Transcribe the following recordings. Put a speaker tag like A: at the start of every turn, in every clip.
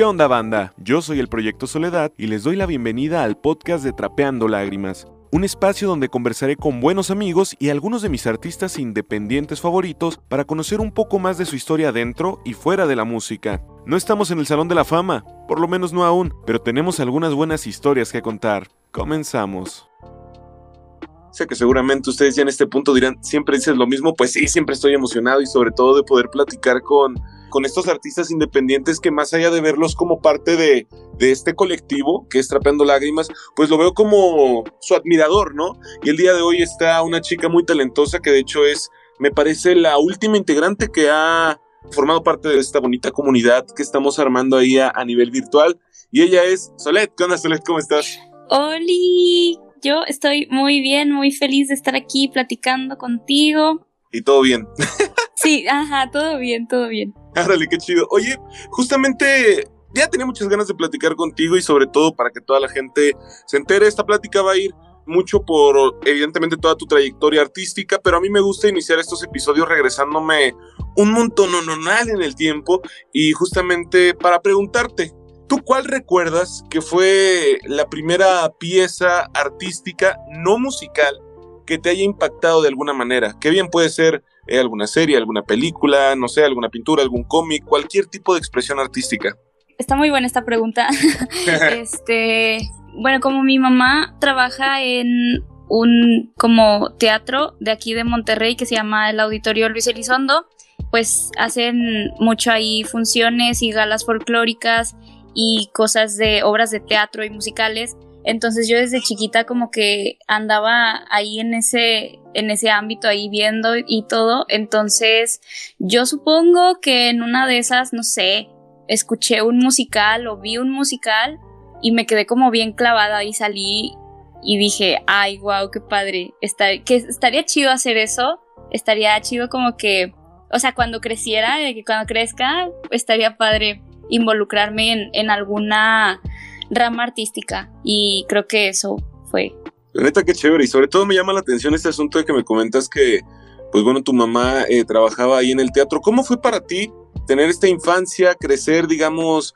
A: ¿Qué onda banda? Yo soy el Proyecto Soledad y les doy la bienvenida al podcast de Trapeando Lágrimas, un espacio donde conversaré con buenos amigos y algunos de mis artistas independientes favoritos para conocer un poco más de su historia dentro y fuera de la música. No estamos en el Salón de la Fama, por lo menos no aún, pero tenemos algunas buenas historias que contar. Comenzamos. Sé que seguramente ustedes ya en este punto dirán, siempre dices lo mismo, pues sí, siempre estoy emocionado y sobre todo de poder platicar con, con estos artistas independientes que más allá de verlos como parte de, de este colectivo que es Trapeando Lágrimas, pues lo veo como su admirador, ¿no? Y el día de hoy está una chica muy talentosa que de hecho es, me parece, la última integrante que ha formado parte de esta bonita comunidad que estamos armando ahí a, a nivel virtual. Y ella es Solet. ¿Qué onda, Solet? ¿Cómo estás?
B: Oli, yo estoy muy bien, muy feliz de estar aquí platicando contigo.
A: Y todo bien.
B: sí, ajá, todo bien, todo bien.
A: Árale, qué chido. Oye, justamente ya tenía muchas ganas de platicar contigo y sobre todo para que toda la gente se entere, esta plática va a ir mucho por evidentemente toda tu trayectoria artística, pero a mí me gusta iniciar estos episodios regresándome un montón en el tiempo y justamente para preguntarte, ¿Tú cuál recuerdas que fue la primera pieza artística no musical que te haya impactado de alguna manera? Que bien puede ser eh, alguna serie, alguna película, no sé, alguna pintura, algún cómic, cualquier tipo de expresión artística.
B: Está muy buena esta pregunta. este, bueno, como mi mamá trabaja en un como teatro de aquí de Monterrey que se llama el Auditorio Luis Elizondo, pues hacen mucho ahí funciones y galas folclóricas y cosas de obras de teatro y musicales. Entonces yo desde chiquita como que andaba ahí en ese, en ese ámbito ahí viendo y todo. Entonces yo supongo que en una de esas, no sé, escuché un musical o vi un musical y me quedé como bien clavada y salí y dije, ay, wow, qué padre. que estaría chido hacer eso. Estaría chido como que, o sea, cuando creciera, cuando crezca, estaría padre involucrarme en, en alguna rama artística y creo que eso fue.
A: La neta, qué chévere. Y sobre todo me llama la atención este asunto de que me comentas que, pues bueno, tu mamá eh, trabajaba ahí en el teatro. ¿Cómo fue para ti tener esta infancia, crecer, digamos,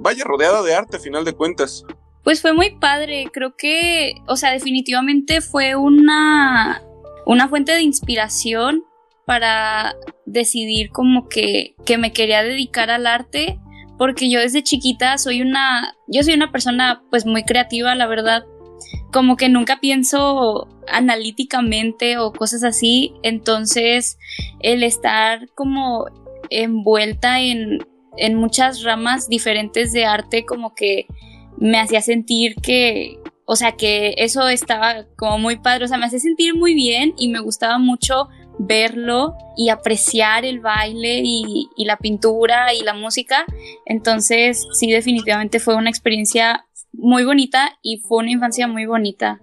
A: vaya rodeada de arte a final de cuentas?
B: Pues fue muy padre. Creo que, o sea, definitivamente fue una, una fuente de inspiración para decidir como que, que me quería dedicar al arte porque yo desde chiquita soy una, yo soy una persona pues muy creativa, la verdad, como que nunca pienso analíticamente o cosas así, entonces el estar como envuelta en, en muchas ramas diferentes de arte como que me hacía sentir que, o sea, que eso estaba como muy padre, o sea, me hacía sentir muy bien y me gustaba mucho verlo y apreciar el baile y, la pintura y la música. Entonces, sí, definitivamente fue una experiencia muy bonita y fue una infancia muy bonita.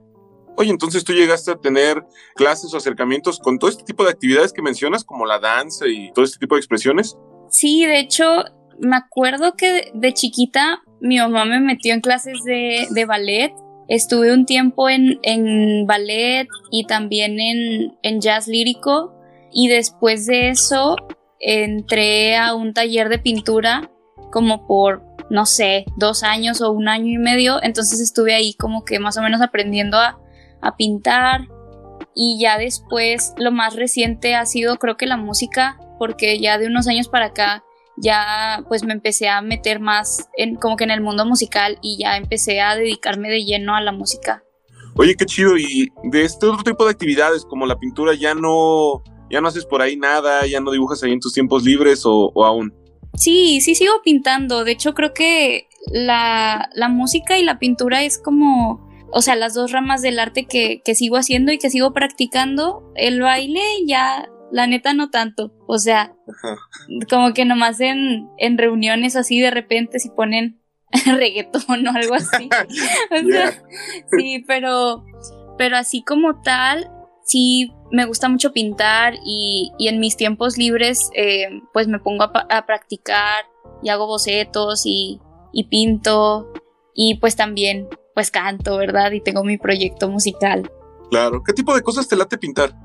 A: Oye, entonces tú llegaste a tener clases o acercamientos con todo este tipo de actividades que mencionas, como la danza y todo este tipo de expresiones.
B: Sí, de hecho, me acuerdo que de chiquita mi mamá me metió en clases de, de ballet Estuve un tiempo en, en ballet y también en, en jazz lírico y después de eso entré a un taller de pintura como por, no sé, dos años o un año y medio. Entonces estuve ahí como que más o menos aprendiendo a, a pintar. Y ya después lo más reciente ha sido creo que la música, porque ya de unos años para acá ya pues me empecé a meter más en como que en el mundo musical y ya empecé a dedicarme de lleno a la música.
A: Oye, qué chido. Y de este otro tipo de actividades como la pintura ya no ya no haces por ahí nada, ya no dibujas ahí en tus tiempos libres o, aún.
B: Sí, sí sigo pintando. De hecho, creo que la, la, música y la pintura es como, o sea, las dos ramas del arte que, que sigo haciendo y que sigo practicando. El baile ya la neta no tanto. O sea, como que nomás en, en reuniones así de repente si ponen reggaetón o algo así. o sea, sí, pero, pero así como tal, sí me gusta mucho pintar y, y en mis tiempos libres eh, pues me pongo a, a, practicar y hago bocetos y, y pinto y pues también pues canto, ¿verdad? Y tengo mi proyecto musical.
A: Claro, ¿qué tipo de cosas te late pintar?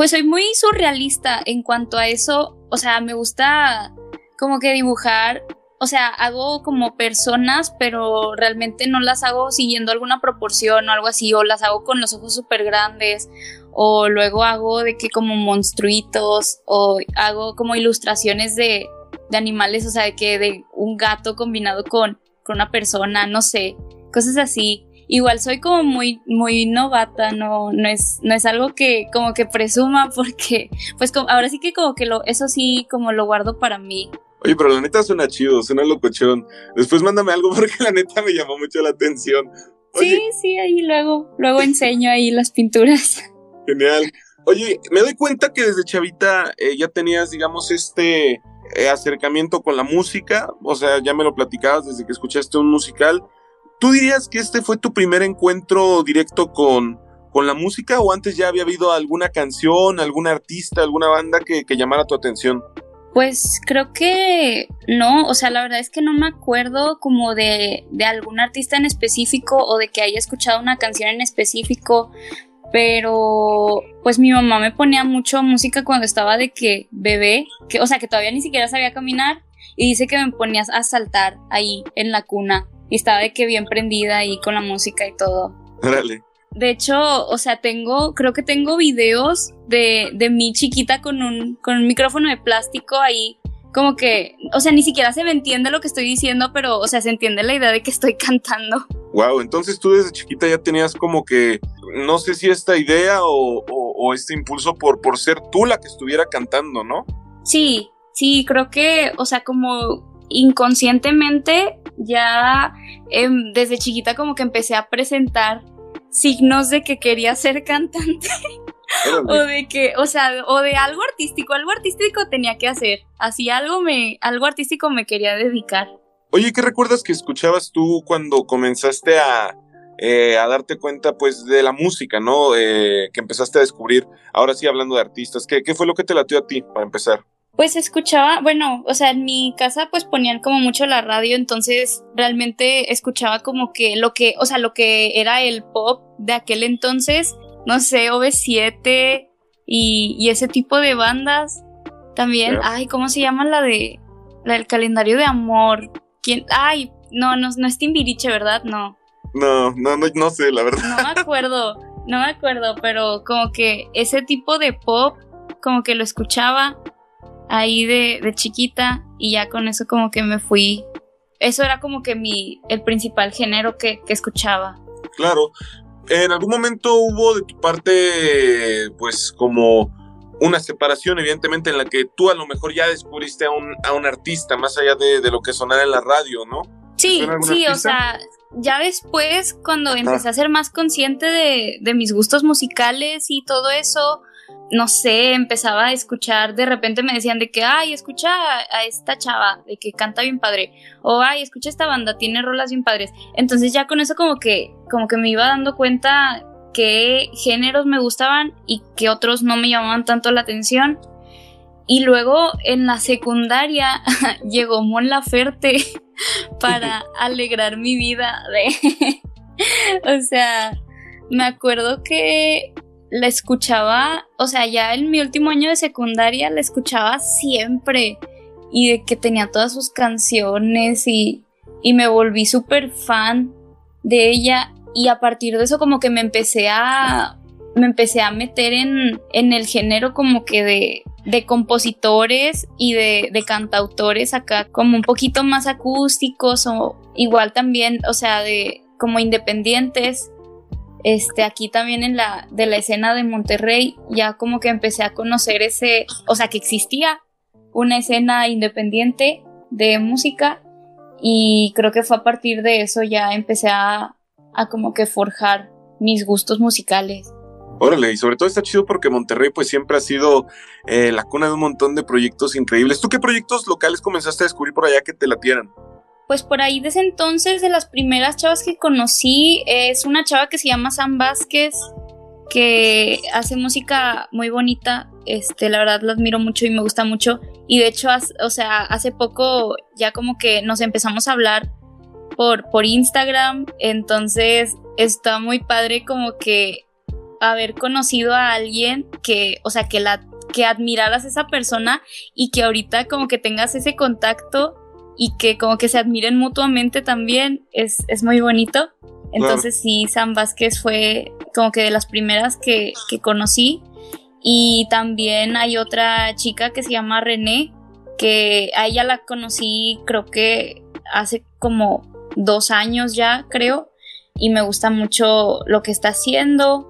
B: Pues soy muy surrealista en cuanto a eso, o sea, me gusta como que dibujar, o sea, hago como personas, pero realmente no las hago siguiendo alguna proporción o algo así, o las hago con los ojos súper grandes, o luego hago de que como monstruitos, o hago como ilustraciones de, de animales, o sea, de que de un gato combinado con, con una persona, no sé, cosas así. Igual soy como muy, muy novata, no, no es, no es algo que como que presuma porque, pues ahora sí que como que lo, eso sí como lo guardo para mí.
A: Oye, pero la neta suena chido, suena locochón. Después mándame algo porque la neta me llamó mucho la atención.
B: Sí, sí, ahí luego, luego enseño ahí las pinturas.
A: Genial. Oye, me doy cuenta que desde chavita eh, ya tenías, digamos, este eh, acercamiento con la música, o sea, ya me lo platicabas desde que escuchaste un musical. ¿Tú dirías que este fue tu primer encuentro directo con, con la música o antes ya había habido alguna canción, algún artista, alguna banda que, que llamara tu atención?
B: Pues creo que no, o sea, la verdad es que no me acuerdo como de, de, algún artista en específico o de que haya escuchado una canción en específico, pero pues mi mamá me ponía mucho música cuando estaba de que bebé, que, o sea, que todavía ni siquiera sabía caminar y dice que me ponías a saltar ahí en la cuna y estaba de que bien prendida ahí con la música y todo.
A: Órale.
B: De hecho, o sea, tengo, creo que tengo videos de, de mi chiquita con un, con un micrófono de plástico ahí, como que, o sea, ni siquiera se me entiende lo que estoy diciendo, pero, o sea, se entiende la idea de que estoy cantando.
A: Wow, entonces tú desde chiquita ya tenías como que, no sé si esta idea o, o, este impulso por, por ser tú la que estuviera cantando, ¿no?
B: Sí, sí, creo que, o sea, como inconscientemente ya em, desde chiquita como que empecé a presentar signos de que quería ser cantante. o de que, o sea, o de algo artístico, algo artístico tenía que hacer. Así algo me, algo artístico me quería dedicar.
A: Oye, ¿qué recuerdas que escuchabas tú cuando comenzaste a, eh, a darte cuenta, pues, de la música, ¿no? Eh, que empezaste a descubrir. Ahora sí, hablando de artistas, ¿qué, ¿qué fue lo que te latió a ti para empezar?
B: Pues escuchaba, bueno, o sea, en mi casa pues ponían como mucho la radio, entonces realmente escuchaba como que lo que, o sea, lo que era el pop de aquel entonces, no sé, OV7 y, y ese tipo de bandas. También, ay, ¿cómo se llama la de, la del calendario de amor? ¿Quién? Ay, no, no, no es Timbiriche, ¿verdad? No.
A: No, no, no, no sé, la verdad.
B: No me acuerdo, no me acuerdo, pero como que ese tipo de pop, como que lo escuchaba ahí de, de chiquita y ya con eso como que me fui. Eso era como que mi, el principal género que, que escuchaba.
A: Claro. ¿En algún momento hubo de tu parte, pues, como una separación, evidentemente, en la que tú a lo mejor ya descubriste a un, a un artista, más allá de, de, lo que sonara en la radio, ¿no?
B: Sí, sí, o sea, ya después, cuando empecé a ser más consciente de, de mis gustos musicales y todo eso, no sé, empezaba a escuchar, de repente me decían de que, ay, escucha a, esta chava, de que canta bien padre, o ay, escucha esta banda, tiene rolas bien padres. Entonces ya con eso como que, como que me iba dando cuenta qué géneros me gustaban y qué otros no me llamaban tanto la atención. Y luego en la secundaria llegó Mon Laferte para alegrar mi vida de... o sea, me acuerdo que la escuchaba, o sea, ya en mi último año de secundaria la escuchaba siempre y de que tenía todas sus canciones y, y me volví súper fan de ella y a partir de eso como que me empecé a me empecé a meter en, en el género como que de, de compositores y de, de, cantautores acá como un poquito más acústicos o igual también, o sea, de como independientes este, aquí también en la, de la escena de Monterrey, ya como que empecé a conocer ese, o sea, que existía una escena independiente de música y creo que fue a partir de eso ya empecé a, a como que forjar mis gustos musicales.
A: Órale, y sobre todo está chido porque Monterrey pues siempre ha sido eh, la cuna de un montón de proyectos increíbles. ¿Tú qué proyectos locales comenzaste a descubrir por allá que te latieran?
B: Pues por ahí desde entonces, de las primeras chavas que conocí, es una chava que se llama Sam Vázquez, que hace música muy bonita. Este, la verdad la admiro mucho y me gusta mucho. Y de hecho, o sea, hace poco ya como que nos empezamos a hablar por, por Instagram. Entonces está muy padre como que haber conocido a alguien que, o sea, que la que admiraras a esa persona y que ahorita como que tengas ese contacto y que como que se admiren mutuamente también es, es muy bonito. Entonces sí, Sam Vázquez fue como que de las primeras que, que conocí. Y también hay otra chica que se llama René, que a ella la conocí creo que hace como dos años ya, creo, y me gusta mucho lo que está haciendo.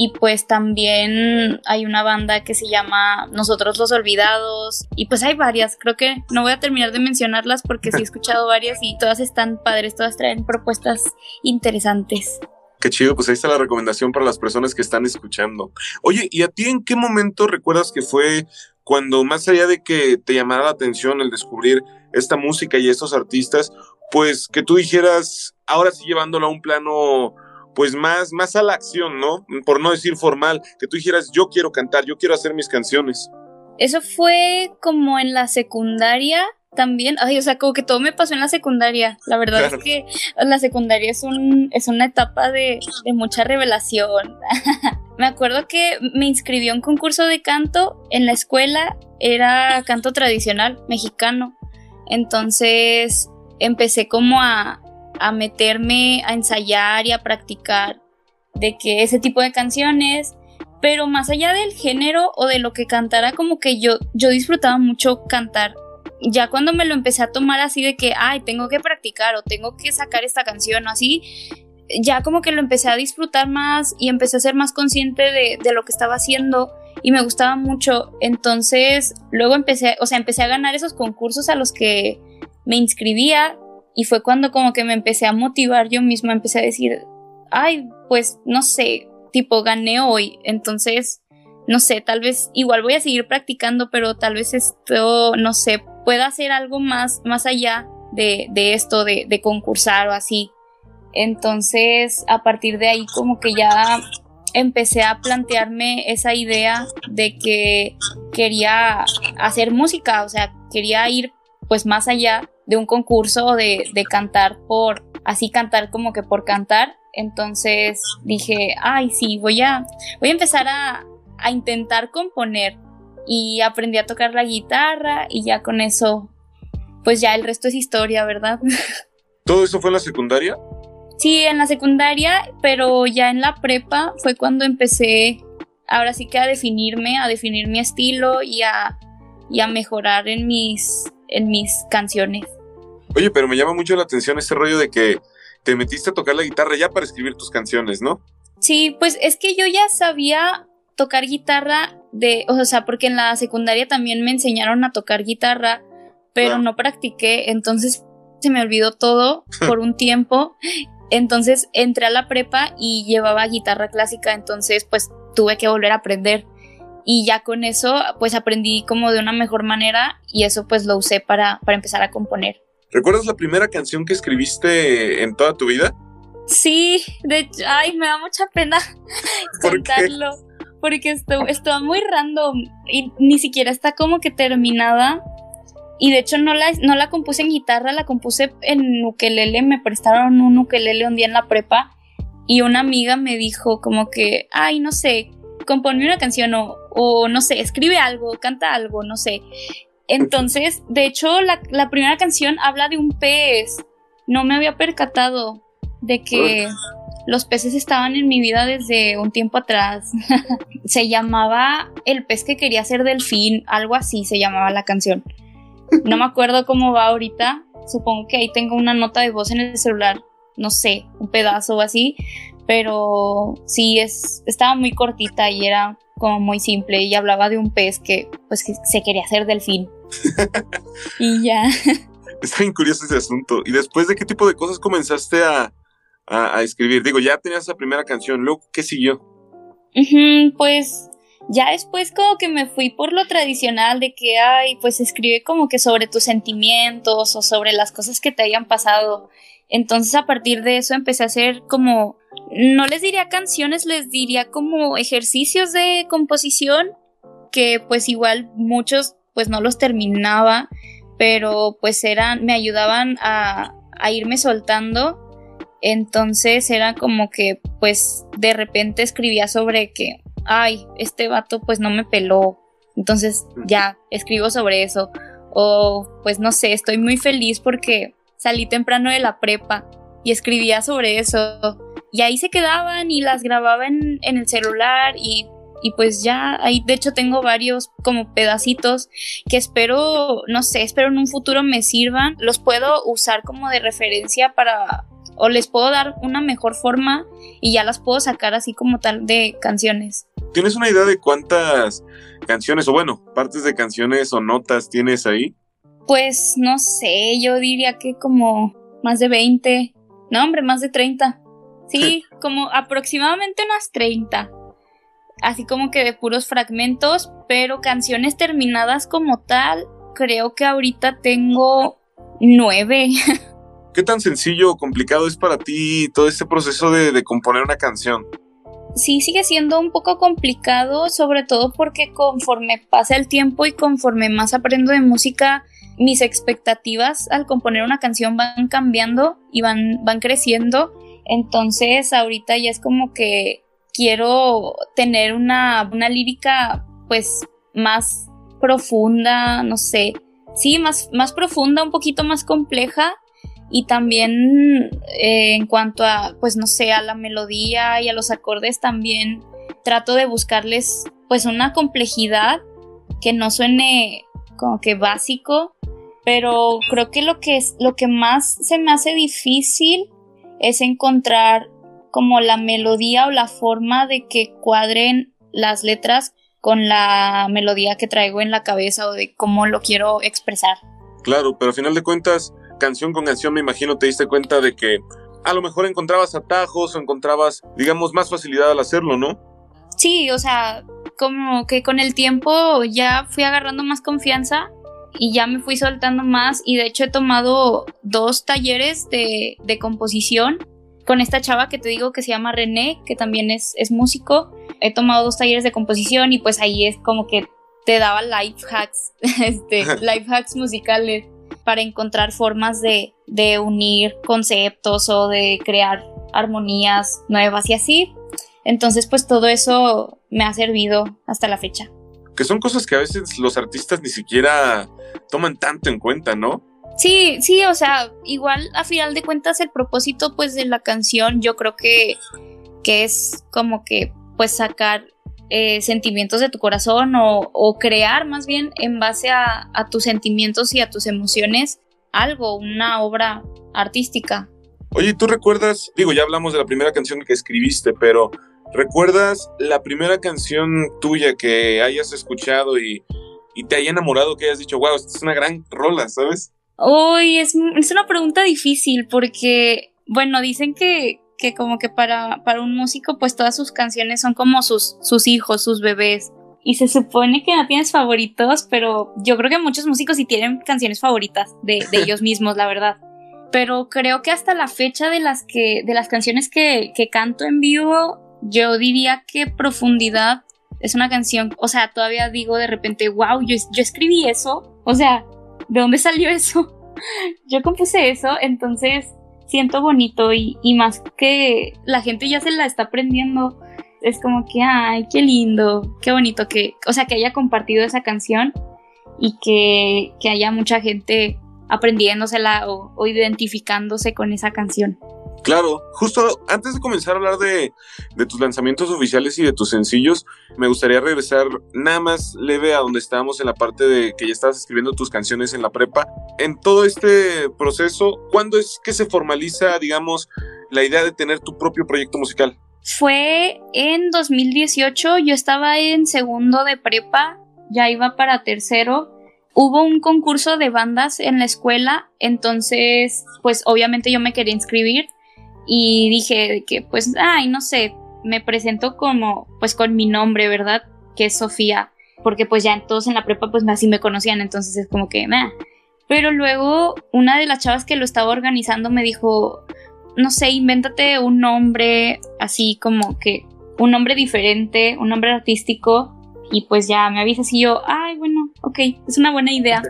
B: Y pues también hay una banda que se llama Nosotros los Olvidados. Y pues hay varias, creo que no voy a terminar de mencionarlas porque sí he escuchado varias y todas están padres, todas traen propuestas interesantes.
A: Qué chido, pues ahí está la recomendación para las personas que están escuchando. Oye, ¿y a ti en qué momento recuerdas que fue cuando más allá de que te llamara la atención el descubrir esta música y estos artistas, pues que tú dijeras, ahora sí llevándolo a un plano pues más, más a la acción, ¿no? Por no decir formal, que tú dijeras, yo quiero cantar, yo quiero hacer mis canciones.
B: Eso fue como en la secundaria también. Ay, o sea, como que todo me pasó en la secundaria. La verdad es que la secundaria es, un, es una etapa de, de mucha revelación. me acuerdo que me inscribió en un concurso de canto en la escuela, era canto tradicional mexicano. Entonces empecé como a, a meterme a ensayar y a practicar de que ese tipo de canciones, pero más allá del género o de lo que cantara, como que yo, yo disfrutaba mucho cantar. Ya cuando me lo empecé a tomar así de que, ay, tengo que practicar o tengo que sacar esta canción o así, ya como que lo empecé a disfrutar más y empecé a ser más consciente de, de lo que estaba haciendo y me gustaba mucho. Entonces, luego empecé, o sea, empecé a ganar esos concursos a los que me inscribía y fue cuando como que me empecé a motivar yo misma, empecé a decir, ay, pues no sé, tipo gané hoy, entonces, no sé, tal vez igual voy a seguir practicando, pero tal vez esto, no sé, pueda hacer algo más, más allá de, de esto, de, de concursar o así. Entonces, a partir de ahí como que ya empecé a plantearme esa idea de que quería hacer música, o sea, quería ir pues más allá de un concurso de, de cantar por, así cantar como que por cantar. Entonces dije, ay, sí, voy a, voy a empezar a, a intentar componer. Y aprendí a tocar la guitarra y ya con eso, pues ya el resto es historia, ¿verdad?
A: ¿Todo eso fue en la secundaria?
B: Sí, en la secundaria, pero ya en la prepa fue cuando empecé, ahora sí que a definirme, a definir mi estilo y a, y a mejorar en mis, en mis canciones.
A: Oye, pero me llama mucho la atención ese rollo de que te metiste a tocar la guitarra ya para escribir tus canciones, ¿no?
B: Sí, pues es que yo ya sabía tocar guitarra de, o sea, porque en la secundaria también me enseñaron a tocar guitarra, pero no practiqué, entonces se me olvidó todo por un tiempo. Entonces entré a la prepa y llevaba guitarra clásica, entonces pues tuve que volver a aprender. Y ya con eso pues aprendí como de una mejor manera y eso pues lo usé para, para empezar a componer.
A: ¿Recuerdas la primera canción que escribiste en toda tu vida?
B: Sí, de hecho, ay, me da mucha pena contarlo. Porque esto, estaba muy random y ni siquiera está como que terminada. Y de hecho no la, no la compuse en guitarra, la compuse en ukelele. Me prestaron un ukelele un día en la prepa. Y una amiga me dijo como que, ay, no sé, componme una canción o, o no sé, escribe algo, canta algo, no sé. Entonces, de hecho, la, primera canción habla de un pez. No me había percatado de que los peces estaban en mi vida desde un tiempo atrás. se llamaba El pez que quería ser delfín, algo así se llamaba la canción. No me acuerdo cómo va ahorita. Supongo que ahí tengo una nota de voz en el celular. No sé, un pedazo o así. Pero sí, es, estaba muy cortita y era como muy simple y hablaba de un pez que pues que se quería hacer delfín. y ya.
A: Está bien curioso ese asunto. ¿Y después de qué tipo de cosas comenzaste a, a, escribir? Digo, ya tenías esa primera canción, luego, ¿qué siguió?
B: pues ya después como que me fui por lo tradicional de que, ay, pues escribe como que sobre tus sentimientos o sobre las cosas que te hayan pasado. Entonces a partir de eso empecé a hacer como, no les diría canciones, les diría como ejercicios de composición que pues igual muchos pues no los terminaba, pero pues eran, me ayudaban a, a irme soltando. Entonces era como que pues de repente escribía sobre que, ay, este vato pues no me peló. Entonces ya escribo sobre eso. o pues no sé, estoy muy feliz porque salí temprano de la prepa y escribía sobre eso. Y ahí se quedaban y las grababa en, en el celular y y pues ya ahí de hecho tengo varios como pedacitos que espero, no sé, espero en un futuro me sirvan, los puedo usar como de referencia para o les puedo dar una mejor forma y ya las puedo sacar así como tal de canciones.
A: ¿Tienes una idea de cuántas canciones o bueno, partes de canciones o notas tienes ahí?
B: Pues no sé, yo diría que como más de 20, no hombre, más de 30. Sí, como aproximadamente unas 30 así como que de puros fragmentos, pero canciones terminadas como tal, creo que ahorita tengo nueve.
A: ¿Qué tan sencillo o complicado es para ti todo este proceso de, componer una canción?
B: Sí, sigue siendo un poco complicado, sobre todo porque conforme pasa el tiempo y conforme más aprendo de música, mis expectativas al componer una canción van cambiando y van, van creciendo. Entonces ahorita ya es como que quiero tener una, lírica pues más profunda, no sé, sí, más, más profunda, un poquito más compleja. Y también eh, en cuanto a, pues no sé, a la melodía y a los acordes también trato de buscarles pues una complejidad que no suene como que básico, pero creo que lo que es lo que más se me hace difícil es encontrar como la melodía o la forma de que cuadren las letras con la melodía que traigo en la cabeza o de cómo lo quiero expresar.
A: Claro, pero al final de cuentas, canción con canción me imagino te diste cuenta de que a lo mejor encontrabas atajos o encontrabas, digamos, más facilidad al hacerlo, ¿no?
B: Sí, o sea, como que con el tiempo ya fui agarrando más confianza y ya me fui soltando más y de hecho he tomado dos talleres de, de composición con esta chava que te digo que se llama René, que también es, es músico. He tomado dos talleres de composición y pues ahí es como que te daba life hacks, este, life hacks musicales para encontrar formas de, de unir conceptos o de crear armonías nuevas y así. Entonces, pues todo eso me ha servido hasta la fecha.
A: Que son cosas que a veces los artistas ni siquiera toman tanto en cuenta, ¿no?
B: Sí, sí, o sea, igual a final de cuentas el propósito pues de la canción yo creo que, que es como que pues sacar eh, sentimientos de tu corazón o, crear más bien en base a, a, tus sentimientos y a tus emociones algo, una obra artística.
A: Oye, ¿tú recuerdas, digo, ya hablamos de la primera canción que escribiste, pero ¿recuerdas la primera canción tuya que hayas escuchado y, y te haya enamorado, que hayas dicho, wow, esta es una gran rola, ¿sabes?
B: Uy, es, es una pregunta difícil porque, bueno, dicen que, que como que para, para un músico, pues todas sus canciones son como sus, sus hijos, sus bebés. Y se supone que no tienes favoritos, pero yo creo que muchos músicos sí tienen canciones favoritas de, de ellos mismos, la verdad. Pero creo que hasta la fecha de las que, de las canciones que, que canto en vivo, yo diría que Profundidad es una canción, o sea, todavía digo de repente, wow, yo, escribí eso. O sea, ¿de dónde salió eso? Yo compuse eso, entonces siento bonito y, más que la gente ya se la está aprendiendo. Es como que, ay, qué lindo, qué bonito que, o sea, que haya compartido esa canción y que haya mucha gente aprendiéndosela o identificándose con esa canción.
A: Claro, justo antes de comenzar a hablar de, tus lanzamientos oficiales y de tus sencillos, me gustaría regresar nada más leve a donde estábamos en la parte de que ya estabas escribiendo tus canciones en la prepa. En todo este proceso, ¿cuándo es que se formaliza, digamos, la idea de tener tu propio proyecto musical?
B: Fue en 2018, yo estaba en segundo de prepa, ya iba para tercero hubo un concurso de bandas en la escuela, entonces pues obviamente yo me quería inscribir y dije que pues, ay, no sé, me presento como pues con mi nombre, ¿verdad? Que es Sofía, porque pues ya todos en la prepa pues así me conocían, entonces es como que, nah. Pero luego una de las chavas que lo estaba organizando me dijo, no sé, invéntate un nombre así como que un nombre diferente, un nombre artístico y pues ya me avisas y yo, ay, bueno, ok, es una buena idea.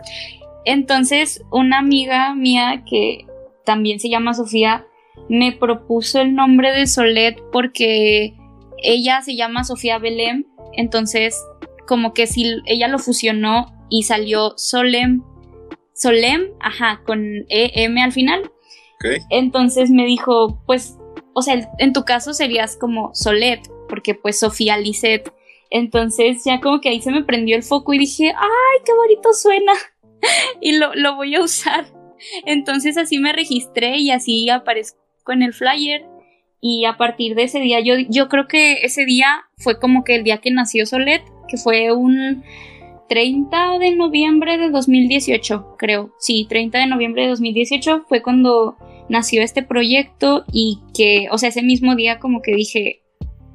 B: Entonces una amiga mía que también se llama Sofía me propuso el nombre de Solet porque ella se llama Sofía Belém, entonces como que si ella lo fusionó y salió Solem, Solem, ajá, con EM al final. Entonces me dijo, pues, o sea, en tu caso serías como Solet, porque pues Sofía Lisset. Entonces ya como que ahí se me prendió el foco y dije, ay, qué bonito suena. y lo, lo voy a usar. Entonces así me registré y así aparezco en el flyer. Y a partir de ese día, yo, yo creo que ese día fue como que el día que nació Solet, que fue un 30 de noviembre de 2018, creo. Sí, 30 de noviembre de 2018 fue cuando nació este proyecto y que, o sea, ese mismo día como que dije,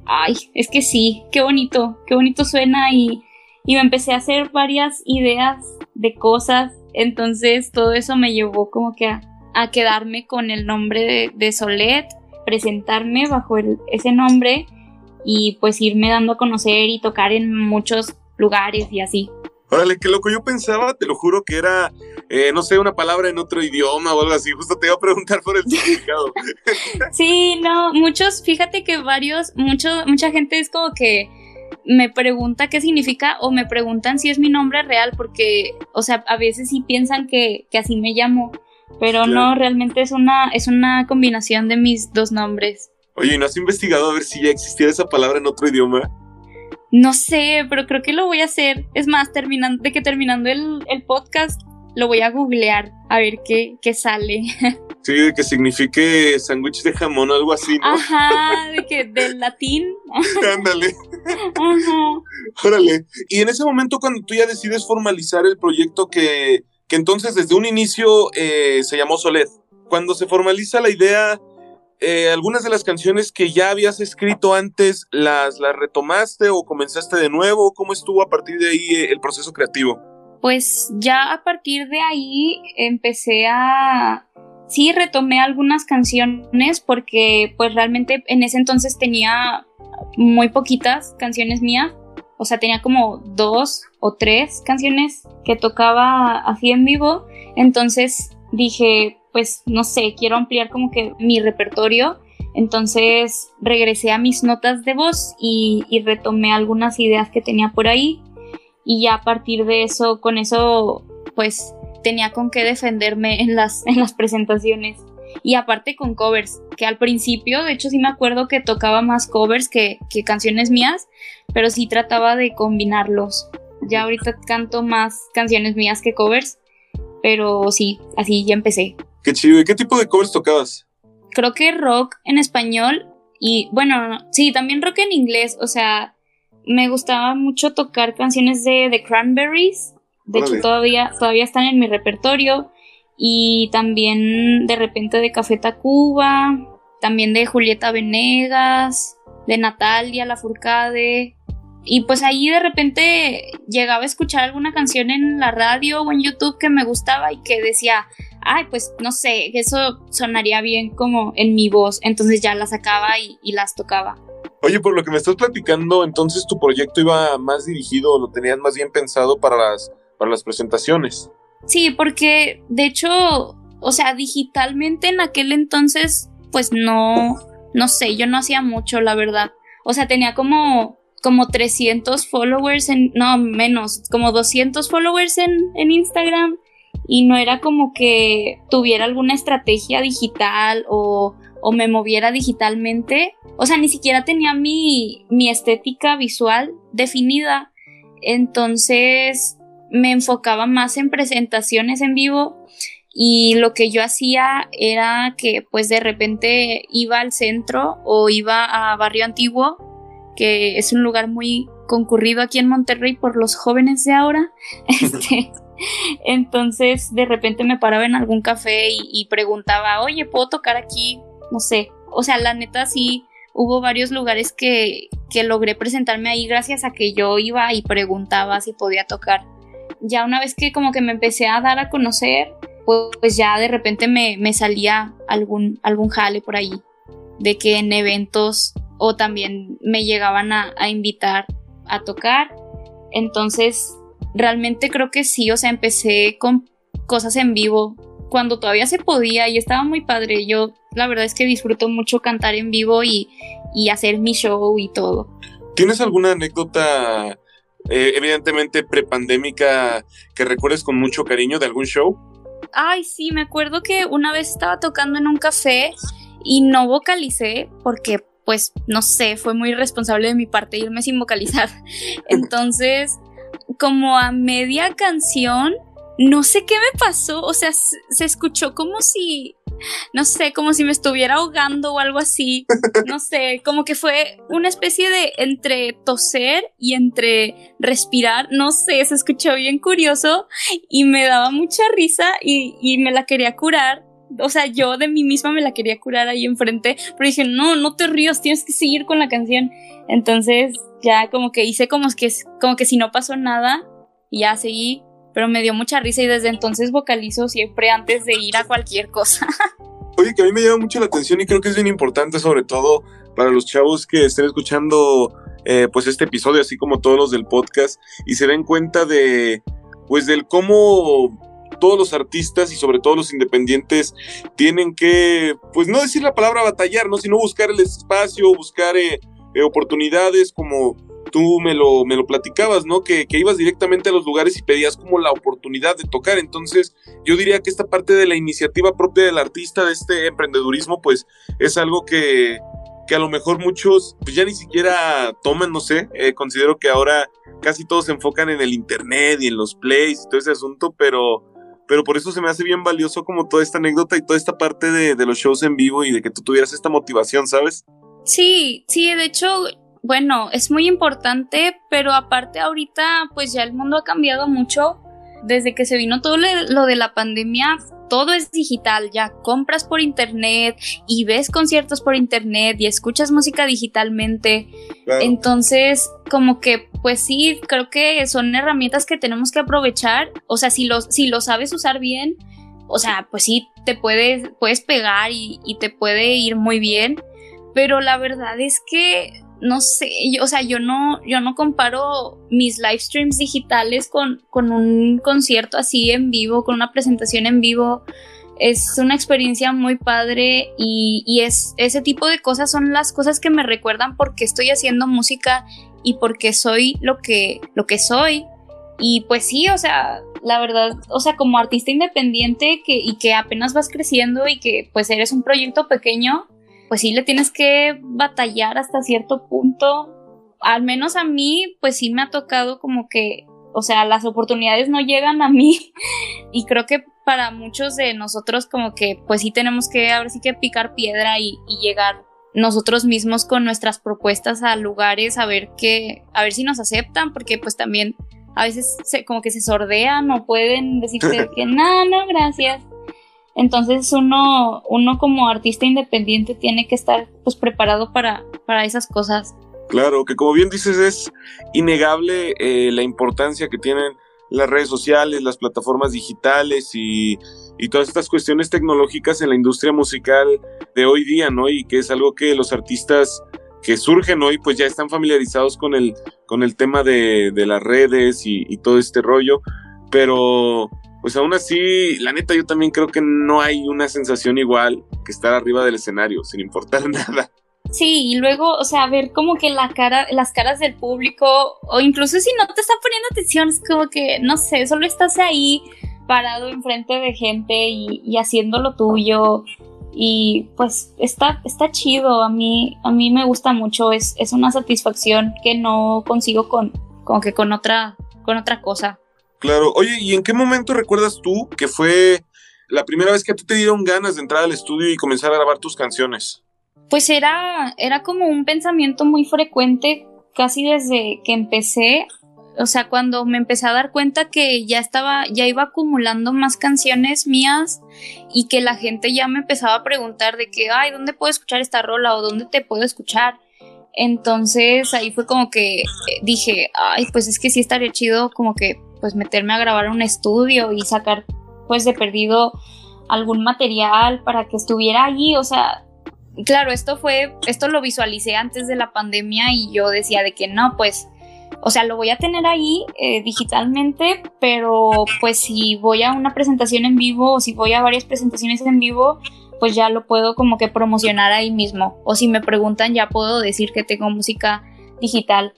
B: ay, es que sí, qué bonito, qué bonito suena y, y me empecé a hacer varias ideas de cosas, entonces todo eso me llevó como que a, quedarme con el nombre de, de Solet, presentarme bajo ese nombre y pues irme dando a conocer y tocar en muchos lugares y así.
A: Órale, qué loco. Yo pensaba, te lo juro, que era, eh, no sé, una palabra en otro idioma o algo así. Justo te iba a preguntar por el significado.
B: sí, no, muchos, fíjate que varios, mucho, mucha gente es como que me pregunta qué significa o me preguntan si es mi nombre real porque, o sea, a veces sí piensan que, que así me llamo, pero no, realmente es una, es una combinación de mis dos nombres.
A: Oye, ¿no has investigado a ver si ya existiera esa palabra en otro idioma?
B: No sé, pero creo que lo voy a hacer. Es más, terminando, de que terminando el, podcast, lo voy a googlear a ver qué, qué sale.
A: Sí, de que signifique sándwich de jamón o algo así, ¿no?
B: Ajá, de que del latín.
A: Ándale. Ajá. Órale. Y en ese momento, cuando tú ya decides formalizar el proyecto que, que entonces desde un inicio eh, se llamó Soled, cuando se formaliza la idea, eh, algunas de las canciones que ya habías escrito antes, ¿las, ¿las retomaste o comenzaste de nuevo? ¿Cómo estuvo a partir de ahí eh, el proceso creativo?
B: Pues ya a partir de ahí empecé a... Sí, retomé algunas canciones porque pues realmente en ese entonces tenía muy poquitas canciones mías. O sea, tenía como dos o tres canciones que tocaba así en vivo. Entonces dije, pues no sé, quiero ampliar como que mi repertorio. Entonces regresé a mis notas de voz y, retomé algunas ideas que tenía por ahí. Y ya a partir de eso, con eso, pues tenía con qué defenderme en las, en las presentaciones. Y aparte con covers, que al principio, de hecho sí me acuerdo que tocaba más covers que, que canciones mías, pero sí trataba de combinarlos. Ya ahorita canto más canciones mías que covers, pero sí, así ya empecé.
A: Qué chido. ¿Y qué tipo de covers tocabas?
B: Creo que rock en español y bueno, sí, también rock en inglés. O sea, me gustaba mucho tocar canciones de The Cranberries. De hecho, todavía, todavía están en mi repertorio. Y también de repente de Café Tacuba. También de Julieta Venegas. De Natalia Lafourcade. Y pues ahí de repente llegaba a escuchar alguna canción en la radio o en YouTube que me gustaba y que decía, ay, pues no sé, eso sonaría bien como en mi voz, entonces ya las sacaba y, las tocaba.
A: Oye, por lo que me estás platicando, entonces tu proyecto iba más dirigido, lo tenías más bien pensado para las, para las presentaciones.
B: Sí, porque de hecho, o sea, digitalmente en aquel entonces, pues no, no sé, yo no hacía mucho, la verdad. O sea, tenía como, como 300 followers en, no, menos, como 200 followers en, en Instagram y no era como que tuviera alguna estrategia digital o, me moviera digitalmente. O sea, ni siquiera tenía mi, mi estética visual definida. Entonces me enfocaba más en presentaciones en vivo y lo que yo hacía era que pues de repente iba al centro o iba a Barrio Antiguo, que es un lugar muy concurrido aquí en Monterrey por los jóvenes de ahora. Este, entonces, de repente me paraba en algún café y, preguntaba, oye, ¿puedo tocar aquí? No sé. O sea, la neta sí, hubo varios lugares que, que logré presentarme ahí gracias a que yo iba y preguntaba si podía tocar. Ya una vez que como que me empecé a dar a conocer, pues, ya de repente me, salía algún, algún jale por ahí. De que en eventos o también me llegaban a, a invitar a tocar. Entonces realmente creo que sí, o sea, empecé con cosas en vivo cuando todavía se podía y estaba muy padre. Yo la verdad es que disfruto mucho cantar en vivo y, hacer mi show y todo.
A: ¿Tienes alguna anécdota, eh, evidentemente prepandémica, que recuerdes con mucho cariño de algún show?
B: Ay, sí, me acuerdo que una vez estaba tocando en un café y no vocalicé porque pues no sé, fue muy irresponsable de mi parte irme sin vocalizar. Entonces, como a media canción, no sé qué me pasó, o sea, se, escuchó como si, no sé, como si me estuviera ahogando o algo así, no sé, como que fue una especie de entre toser y entre respirar, no sé, se escuchó bien curioso y me daba mucha risa y, y me la quería curar o sea, yo de mí misma me la quería curar ahí enfrente, pero dije, no, no te rías, tienes que seguir con la canción. Entonces ya como que hice como que, como que si no pasó nada, y ya seguí, pero me dio mucha risa y desde entonces vocalizo siempre antes de ir a cualquier cosa.
A: Oye, que a mí me llama mucho la atención y creo que es bien importante, sobre todo para los chavos que estén escuchando eh, pues este episodio, así como todos los del podcast, y se den cuenta de pues del cómo todos los artistas y sobre todo los independientes tienen que, pues no decir la palabra batallar, ¿no? Sino buscar el espacio, buscar eh, eh, oportunidades como tú me lo, me lo platicabas, ¿no? Que, que, ibas directamente a los lugares y pedías como la oportunidad de tocar. Entonces, yo diría que esta parte de la iniciativa propia del artista, de este emprendedurismo, pues es algo que, que a lo mejor muchos pues ya ni siquiera toman, no sé, eh, considero que ahora casi todos se enfocan en el internet y en los plays y todo ese asunto, pero pero por eso se me hace bien valioso como toda esta anécdota y toda esta parte de, de, los shows en vivo y de que tú tuvieras esta motivación, ¿sabes?
B: Sí, sí, de hecho, bueno, es muy importante, pero aparte ahorita pues ya el mundo ha cambiado mucho. Desde que se vino todo lo de la pandemia, todo es digital, ya compras por internet y ves conciertos por internet y escuchas música digitalmente. Entonces, como que, pues sí, creo que son herramientas que tenemos que aprovechar. O sea, si lo, si lo sabes usar bien, o sea, pues sí, te puedes, puedes pegar y, y te puede ir muy bien. Pero la verdad es que no sé, o sea, yo no, yo no comparo mis live streams digitales con, con un concierto así en vivo, con una presentación en vivo. Es una experiencia muy padre y, y es, ese tipo de cosas son las cosas que me recuerdan porque estoy haciendo música y porque soy lo que, lo que soy. Y pues sí, o sea, la verdad, o sea, como artista independiente que, y que apenas vas creciendo y que pues eres un proyecto pequeño, pues sí le tienes que batallar hasta cierto punto. Al menos a mí, pues sí me ha tocado como que, o sea, las oportunidades no llegan a mí y creo que para muchos de nosotros como que pues sí tenemos que ahora sí que picar piedra y, llegar nosotros mismos con nuestras propuestas a lugares a ver que a ver si nos aceptan porque pues también a veces se, como que se sordean o pueden decirte que no, no, gracias. Entonces uno, uno como artista independiente tiene que estar pues preparado para, para esas cosas.
A: Claro, que como bien dices es innegable eh, la importancia que tienen las redes sociales, las plataformas digitales y, y, todas estas cuestiones tecnológicas en la industria musical de hoy día, ¿no? Y que es algo que los artistas que surgen hoy pues ya están familiarizados con el, con el tema de, de las redes y, y todo este rollo, pero pues aún así, la neta, yo también creo que no hay una sensación igual que estar arriba del escenario, sin importar nada.
B: Sí, y luego, o sea, ver como que la cara, las caras del público, o incluso si no te está poniendo atención, es como que, no sé, solo estás ahí parado enfrente de gente y, haciendo lo tuyo. Y pues está, está chido, a mí, a mí me gusta mucho, es, es una satisfacción que no consigo con, como que con otra, con otra cosa.
A: Claro. Oye, ¿y en qué momento recuerdas tú que fue la primera vez que a ti te dieron ganas de entrar al estudio y comenzar a grabar tus canciones?
B: Pues era, era como un pensamiento muy frecuente casi desde que empecé. O sea, cuando me empecé a dar cuenta que ya estaba, ya iba acumulando más canciones mías y que la gente ya me empezaba a preguntar de que, ay, ¿dónde puedo escuchar esta rola o dónde te puedo escuchar? Entonces ahí fue como que dije, ay, pues es que sí estaría chido como que pues meterme a grabar un estudio y sacar pues de perdido algún material para que estuviera allí, o sea, claro, esto fue, esto lo visualicé antes de la pandemia y yo decía de que no, pues, o sea, lo voy a tener ahí eh, digitalmente, pero pues si voy a una presentación en vivo o si voy a varias presentaciones en vivo, pues ya lo puedo como que promocionar ahí mismo. O si me preguntan, ya puedo decir que tengo música digital.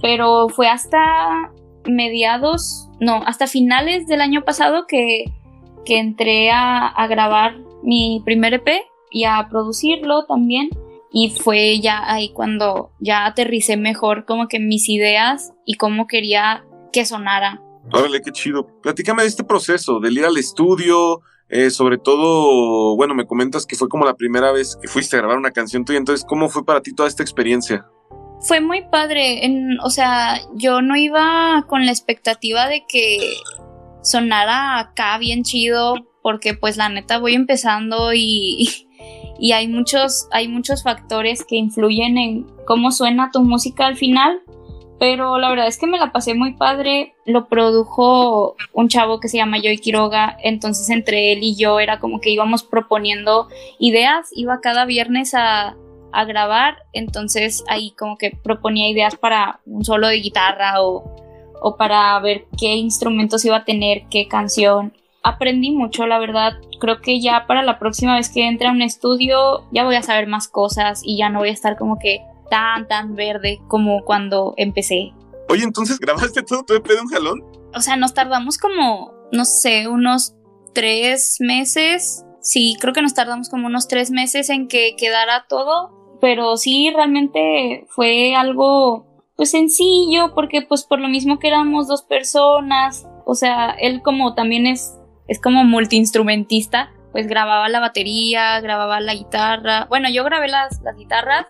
B: Pero fue hasta mediados, no, hasta finales del año pasado que, que entré a, a grabar mi primer EP y a producirlo también. Y fue ya ahí cuando ya aterricé mejor como que mis ideas y cómo quería que sonara.
A: Órale, qué chido. Platícame de este proceso, del ir al estudio, eh, sobre todo, bueno, me comentas que fue como la primera vez que fuiste a grabar una canción tuya, entonces, ¿cómo fue para ti toda esta experiencia?
B: Fue muy padre, en, o sea, yo no iba con la expectativa de que sonara acá bien chido, porque pues la neta voy empezando y, y hay muchos, hay muchos factores que influyen en cómo suena tu música al final. Pero la verdad es que me la pasé muy padre. Lo produjo un chavo que se llama Joy Quiroga. Entonces entre él y yo era como que íbamos proponiendo ideas. Iba cada viernes a, a grabar. Entonces ahí como que proponía ideas para un solo de guitarra o, o para ver qué instrumentos iba a tener, qué canción aprendí mucho, la verdad. Creo que ya para la próxima vez que entre a un estudio ya voy a saber más cosas y ya no voy a estar como que tan, tan verde como cuando empecé.
A: Oye, entonces grabaste todo tu EP de un jalón.
B: O sea, nos tardamos como, no sé, unos tres meses. Sí, creo que nos tardamos como unos tres meses en que quedara todo. Pero sí, realmente fue algo pues sencillo, porque pues por lo mismo que éramos dos personas, o sea, él como también es es como multiinstrumentista, pues grababa la batería, grababa la guitarra. Bueno, yo grabé las, las guitarras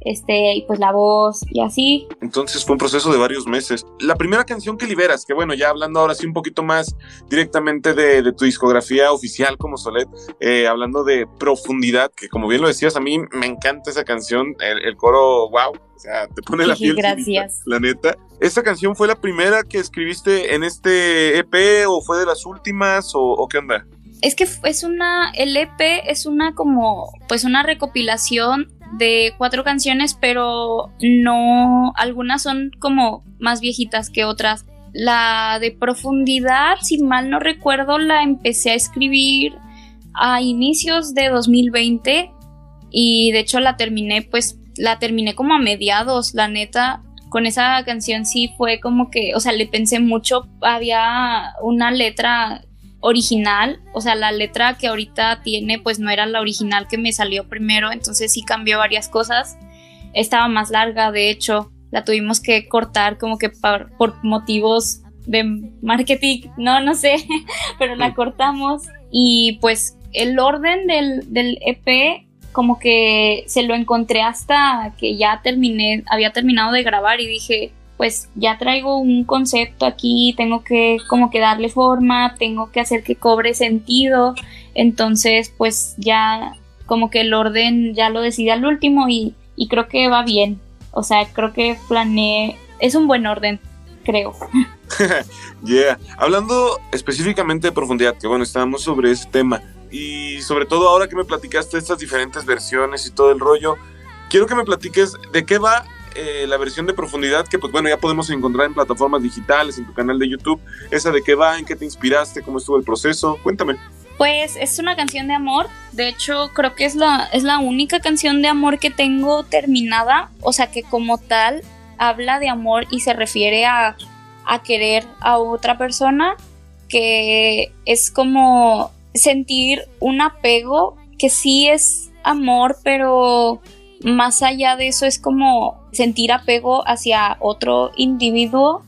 B: este, y pues la voz y así.
A: Entonces fue un proceso de varios meses. La primera canción que liberas, que bueno, ya hablando ahora sí un poquito más directamente de, tu discografía oficial como Solet, eh, hablando de profundidad, que como bien lo decías, a mí me encanta esa canción, el, coro, wow, o sea, te pone la piel.
B: Gracias.
A: la neta. ¿Esta canción fue la primera que escribiste en este EP o fue de las últimas o, o qué onda?
B: Es que es una, el EP es una como, pues una recopilación de cuatro canciones, pero no, algunas son como más viejitas que otras. La de profundidad, si mal no recuerdo, la empecé a escribir a inicios de 2020 y de hecho la terminé, pues la terminé como a mediados, la neta. Con esa canción sí fue como que, o sea, le pensé mucho, había una letra original, o sea, la letra que ahorita tiene pues no era la original que me salió primero, entonces sí cambió varias cosas. Estaba más larga, de hecho, la tuvimos que cortar como que por, motivos de marketing, no, no sé, pero la cortamos y pues el orden del, del EP como que se lo encontré hasta que ya terminé, había terminado de grabar y dije, pues ya traigo un concepto aquí, tengo que como que darle forma, tengo que hacer que cobre sentido, entonces pues ya como que el orden ya lo decidí al último y, creo que va bien, o sea, creo que planeé, es un buen orden, creo.
A: yeah, hablando específicamente de profundidad, que bueno, estábamos sobre ese tema y sobre todo ahora que me platicaste estas diferentes versiones y todo el rollo, quiero que me platiques de qué va eh, la versión de profundidad que pues bueno ya podemos encontrar en plataformas digitales, en tu canal de YouTube. ¿Esa de qué va? ¿En qué te inspiraste? ¿Cómo estuvo el proceso? Cuéntame.
B: Pues es una canción de amor. De hecho, creo que es la, es la única canción de amor que tengo terminada. O sea que como tal habla de amor y se refiere a, a querer a otra persona. Que es como sentir un apego que sí es amor, pero más allá de eso es como sentir apego hacia otro individuo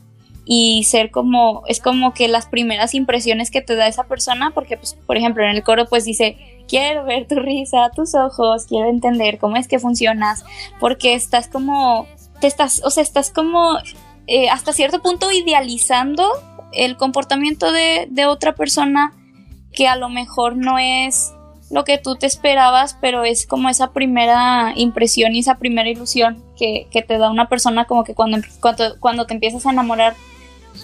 B: y ser como, es como que las primeras impresiones que te da esa persona, porque pues, por ejemplo, en el coro pues dice, quiero ver tu risa, tus ojos, quiero entender cómo es que funcionas, porque estás como, te estás, o sea, estás como eh, hasta cierto punto idealizando el comportamiento de, de otra persona que a lo mejor no es lo que tú te esperabas, pero es como esa primera impresión y esa primera ilusión que, te da una persona como que cuando, cuando, te empiezas a enamorar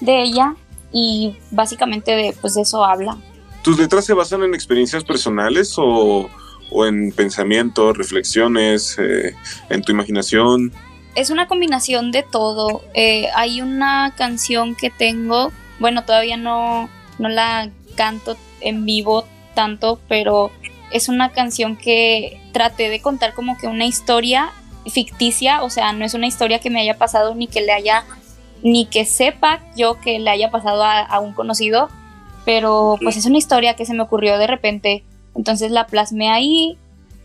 B: de ella y básicamente de pues eso habla.
A: ¿Tus letras se basan en experiencias personales o, en pensamientos, reflexiones, eh, en tu imaginación?
B: Es una combinación de todo. Eh, hay una canción que tengo, bueno, todavía no, no la canto en vivo tanto, pero es una canción que traté de contar como que una historia ficticia, o sea, no es una historia que me haya pasado ni que le haya, ni que sepa yo que le haya pasado a, un conocido, pero pues es una historia que se me ocurrió de repente, entonces la plasmé ahí,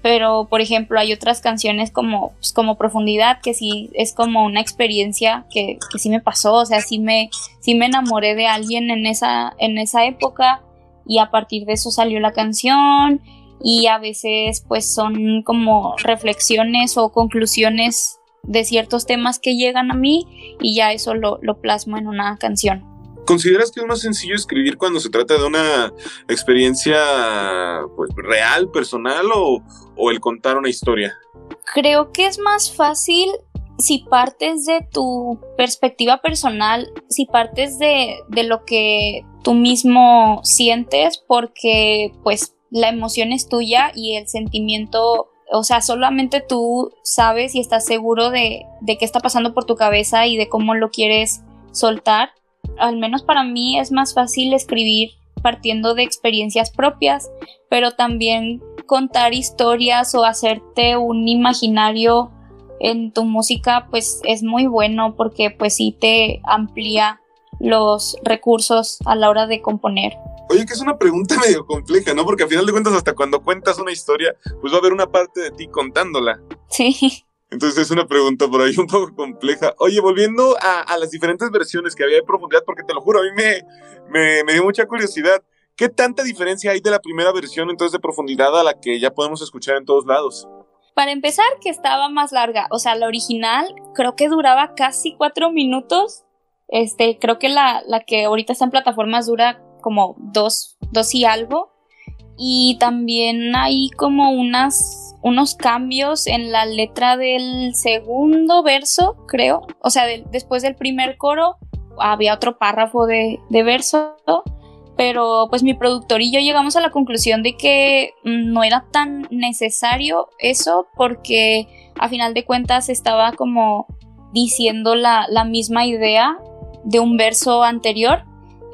B: pero por ejemplo hay otras canciones como, pues, como Profundidad, que sí es como una experiencia que, que sí me pasó, o sea, sí me, sí me enamoré de alguien en esa, en esa época y a partir de eso salió la canción y a veces pues son como reflexiones o conclusiones de ciertos temas que llegan a mí y ya eso lo, lo plasmo en una canción.
A: ¿Consideras que es más sencillo escribir cuando se trata de una experiencia pues, real, personal o, o el contar una historia?
B: Creo que es más fácil si partes de tu perspectiva personal, si partes de, de, lo que tú mismo sientes, porque pues la emoción es tuya y el sentimiento o sea, solamente tú sabes y estás seguro de, de qué está pasando por tu cabeza y de cómo lo quieres soltar. Al menos para mí es más fácil escribir partiendo de experiencias propias, pero también contar historias o hacerte un imaginario en tu música pues es muy bueno porque pues sí te amplía los recursos a la hora de componer.
A: Oye, que es una pregunta medio compleja, ¿no? Porque al final de cuentas, hasta cuando cuentas una historia, pues va a haber una parte de ti contándola.
B: Sí.
A: Entonces es una pregunta por ahí un poco compleja. Oye, volviendo a, las diferentes versiones que había de profundidad, porque te lo juro, a mí me, me, dio mucha curiosidad. ¿Qué tanta diferencia hay de la primera versión entonces de profundidad a la que ya podemos escuchar en todos lados?
B: Para empezar, que estaba más larga. O sea, la original creo que duraba casi cuatro minutos. Este, creo que la, la que ahorita está en plataformas dura como dos, dos y algo. Y también hay como unas, unos cambios en la letra del segundo verso, creo. O sea, después del primer coro había otro párrafo de, de verso. Pero pues mi productor y yo llegamos a la conclusión de que no era tan necesario eso porque a final de cuentas estaba como diciendo la, la misma idea de un verso anterior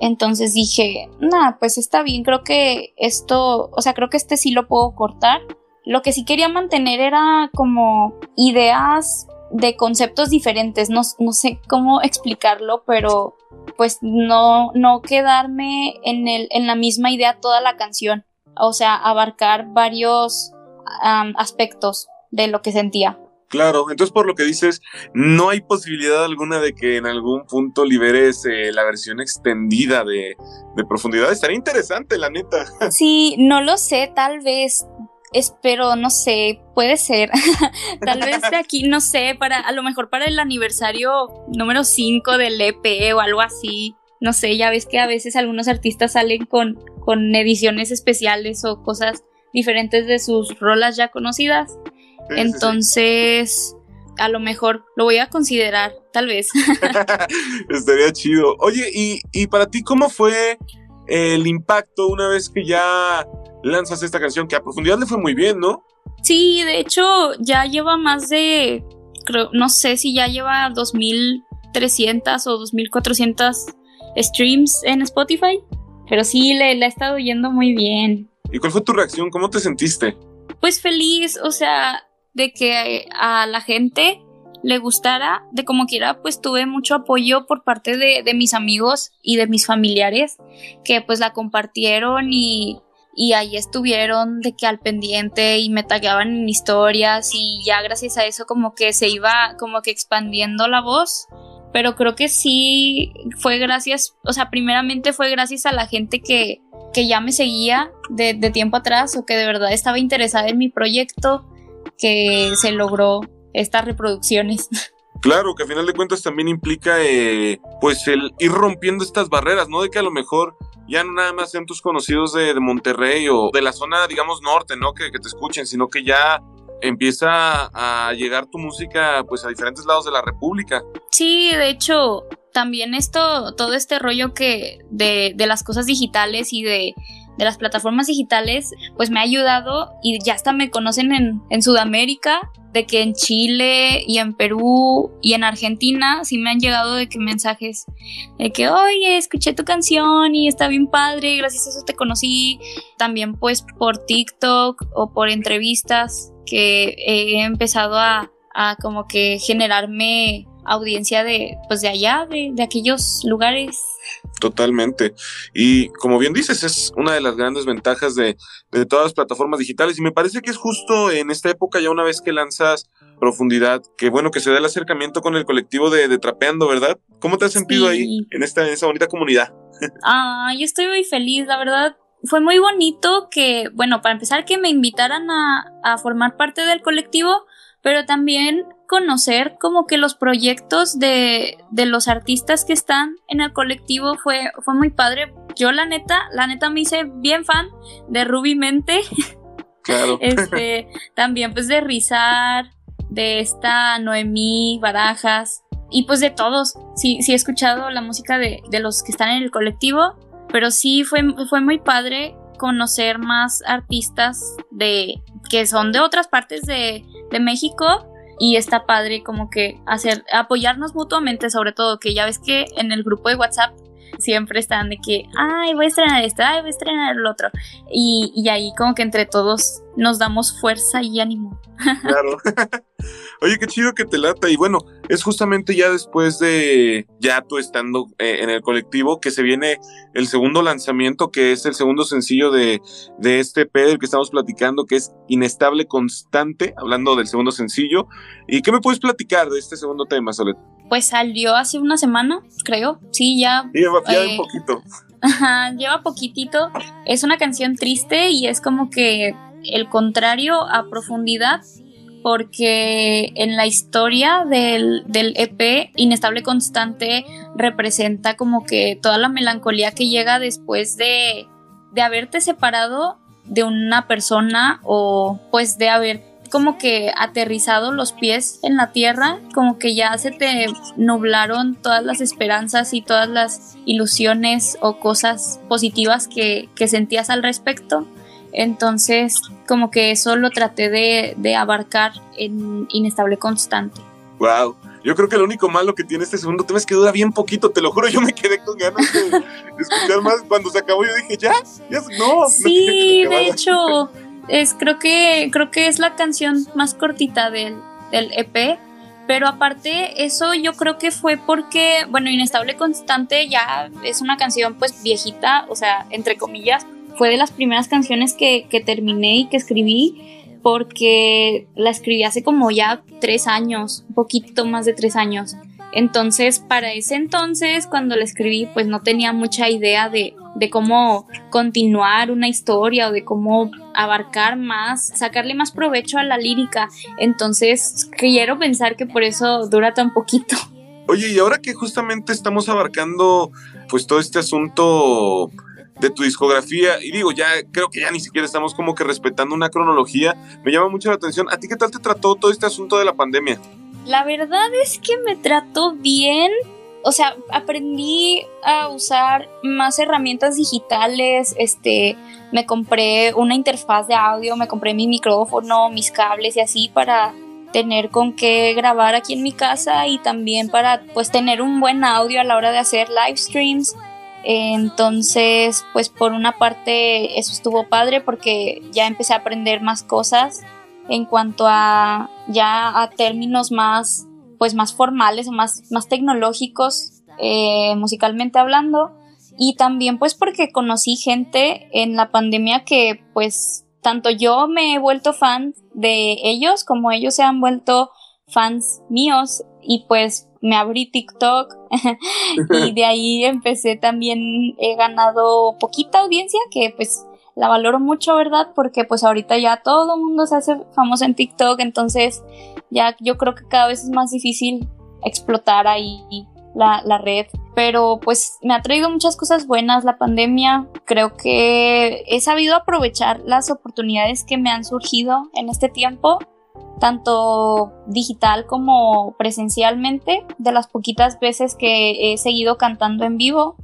B: entonces dije, nada, pues está bien, creo que esto, o sea, creo que este sí lo puedo cortar. Lo que sí quería mantener era como ideas de conceptos diferentes, no, no sé cómo explicarlo, pero pues no, no quedarme en, el, en la misma idea toda la canción, o sea, abarcar varios aspectos de lo que sentía.
A: Claro, entonces por lo que dices, no hay posibilidad alguna de que en algún punto liberes eh, la versión extendida de, de, profundidad. Estaría interesante, la neta.
B: Sí, no lo sé, tal vez. Espero, no sé, puede ser. tal vez de aquí, no sé, para, a lo mejor para el aniversario número 5 del EP o algo así. No sé, ya ves que a veces algunos artistas salen con, con ediciones especiales o cosas diferentes de sus rolas ya conocidas. Entonces, a lo mejor lo voy a considerar, tal vez.
A: Estaría chido. Oye, ¿y, ¿y, para ti cómo fue el impacto una vez que ya lanzas esta canción? Que a profundidad le fue muy bien, ¿no?
B: Sí, de hecho, ya lleva más de, creo, no sé si ya lleva 2300 o 2400 streams en Spotify, pero sí, le, le ha estado yendo muy bien.
A: ¿Y cuál fue tu reacción? ¿Cómo te sentiste?
B: Pues feliz, o sea, de que a la gente le gustara, de como quiera, pues tuve mucho apoyo por parte de, mis amigos y de mis familiares que pues la compartieron y, y ahí estuvieron de que al pendiente y me tagueaban en historias y ya gracias a eso como que se iba como que expandiendo la voz. Pero creo que sí fue gracias, o sea, primeramente fue gracias a la gente que, que ya me seguía de, de tiempo atrás o que de verdad estaba interesada en mi proyecto que se logró estas reproducciones.
A: Claro, que a final de cuentas también implica eh, pues el ir rompiendo estas barreras, ¿no? De que a lo mejor ya no nada más sean tus conocidos de, Monterrey o de la zona, digamos, norte, ¿no? Que, que, te escuchen, sino que ya empieza a llegar tu música pues a diferentes lados de la República.
B: Sí, de hecho, también esto, todo este rollo que de, de las cosas digitales y de de las plataformas digitales, pues me ha ayudado y ya hasta me conocen en, en Sudamérica, de que en Chile y en Perú y en Argentina sí me han llegado de que mensajes de que, oye, escuché tu canción y está bien padre, gracias a eso te conocí. También pues por TikTok o por entrevistas que he empezado a, a como que generarme audiencia de, pues de allá, de, de aquellos lugares.
A: Totalmente. Y como bien dices, es una de las grandes ventajas de, de, todas las plataformas digitales. Y me parece que es justo en esta época, ya una vez que lanzas profundidad, que bueno que se da el acercamiento con el colectivo de, de Trapeando, ¿verdad? ¿Cómo te has sentido ahí, en esta, en esa bonita comunidad?
B: ah, yo estoy muy feliz, la verdad. Fue muy bonito que, bueno, para empezar, que me invitaran a, a formar parte del colectivo, pero también conocer como que los proyectos de, de, los artistas que están en el colectivo fue, fue muy padre. Yo la neta, la neta me hice bien fan de Ruby Mente.
A: Claro.
B: este, también pues de Rizar, de esta Noemí Barajas y pues de todos. Sí, sí he escuchado la música de, de los que están en el colectivo, pero sí fue, fue muy padre conocer más artistas de que son de otras partes de, de México y está padre como que hacer apoyarnos mutuamente sobre todo que ya ves que en el grupo de WhatsApp siempre están de que ay voy a estrenar esto ay voy a estrenar el otro y, y ahí como que entre todos nos damos fuerza y ánimo
A: claro Oye, qué chido que te lata. Y bueno, es justamente ya después de ya tú estando eh, en el colectivo que se viene el segundo lanzamiento, que es el segundo sencillo de, de este P del que estamos platicando, que es Inestable Constante, hablando del segundo sencillo. ¿Y qué me puedes platicar de este segundo tema, Solet?
B: Pues salió hace una semana, creo. Sí, ya.
A: Lleva, ya eh, un poquito.
B: Ajá, lleva poquitito. Es una canción triste y es como que el contrario a profundidad porque en la historia del, del, EP, Inestable Constante representa como que toda la melancolía que llega después de, de haberte separado de una persona o pues de haber como que aterrizado los pies en la tierra, como que ya se te nublaron todas las esperanzas y todas las ilusiones o cosas positivas que, que sentías al respecto. Entonces, como que eso lo traté de, de abarcar en Inestable Constante.
A: Wow. Yo creo que lo único malo que tiene este segundo tema es que dura bien poquito, te lo juro, yo me quedé con ganas de escuchar más. Cuando se acabó yo dije, ya, ya no.
B: Sí, de hecho, es, creo, que, creo que es la canción más cortita del, del EP. Pero aparte, eso yo creo que fue porque, bueno, Inestable Constante ya es una canción pues viejita, o sea, entre comillas, fue de las primeras canciones que, que terminé y que escribí porque la escribí hace como ya tres años, un poquito más de tres años. Entonces, para ese entonces, cuando la escribí, pues no tenía mucha idea de, de, cómo continuar una historia o de cómo abarcar más, sacarle más provecho a la lírica. Entonces, quiero pensar que por eso dura tan poquito.
A: Oye, y ahora que justamente estamos abarcando pues todo este asunto de tu discografía. Y digo, ya creo que ya ni siquiera estamos como que respetando una cronología. Me llama mucho la atención. ¿A ti qué tal te trató todo este asunto de la pandemia?
B: La verdad es que me trató bien. O sea, aprendí a usar más herramientas digitales, este, me compré una interfaz de audio, me compré mi micrófono, mis cables y así para tener con qué grabar aquí en mi casa y también para pues tener un buen audio a la hora de hacer live streams. Entonces, pues por una parte eso estuvo padre porque ya empecé a aprender más cosas en cuanto a ya a términos más pues más formales más, más tecnológicos eh, musicalmente hablando. Y también pues porque conocí gente en la pandemia que pues tanto yo me he vuelto fan de ellos como ellos se han vuelto fans míos. Y pues me abrí TikTok y de ahí empecé también, he ganado poquita audiencia que pues la valoro mucho, ¿verdad? Porque pues ahorita ya todo el mundo se hace famoso en TikTok, entonces ya yo creo que cada vez es más difícil explotar ahí la, la red. Pero pues me ha traído muchas cosas buenas la pandemia. Creo que he sabido aprovechar las oportunidades que me han surgido en este tiempo tanto digital como presencialmente, de las poquitas veces que he seguido cantando en vivo.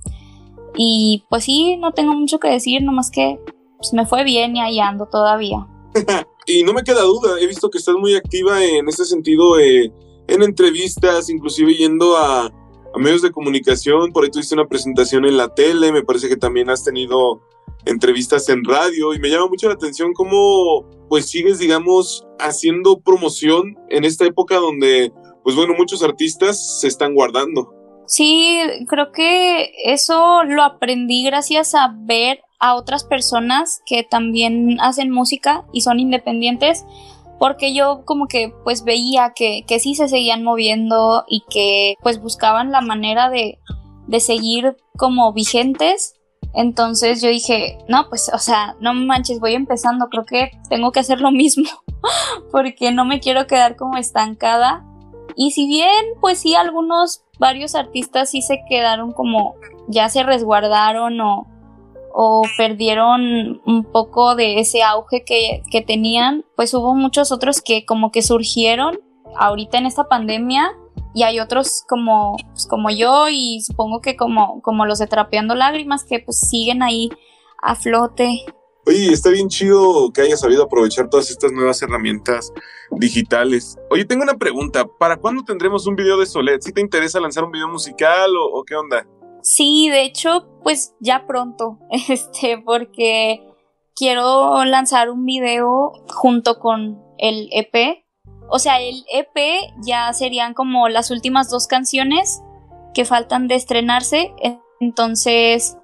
B: Y pues sí, no tengo mucho que decir, nomás que pues, me fue bien y ahí ando todavía.
A: y no me queda duda, he visto que estás muy activa en ese sentido, eh, en entrevistas, inclusive yendo a, a medios de comunicación, por ahí tuviste una presentación en la tele, me parece que también has tenido entrevistas en radio y me llama mucho la atención cómo pues sigues digamos haciendo promoción en esta época donde pues bueno, muchos artistas se están guardando.
B: Sí, creo que eso lo aprendí gracias a ver a otras personas que también hacen música y son independientes, porque yo como que pues veía que, que sí se seguían moviendo y que pues buscaban la manera de, de seguir como vigentes. Entonces yo dije, no, pues, o sea, no manches, voy empezando, creo que tengo que hacer lo mismo, porque no me quiero quedar como estancada. Y si bien, pues sí, algunos, varios artistas sí se quedaron como, ya se resguardaron o, o perdieron un poco de ese auge que, que tenían, pues hubo muchos otros que como que surgieron ahorita en esta pandemia y hay otros como, pues, como yo y supongo que como, como los de Trapeando Lágrimas que pues siguen ahí a flote.
A: Oye, está bien chido que hayas sabido aprovechar todas estas nuevas herramientas digitales. Oye, tengo una pregunta. ¿Para cuándo tendremos un video de Solet? ¿Si te interesa lanzar un video musical o, o qué onda?
B: Sí, de hecho, pues ya pronto, este, porque quiero lanzar un video junto con el EP. O sea, el EP ya serían como las últimas dos canciones que faltan de estrenarse. Entonces,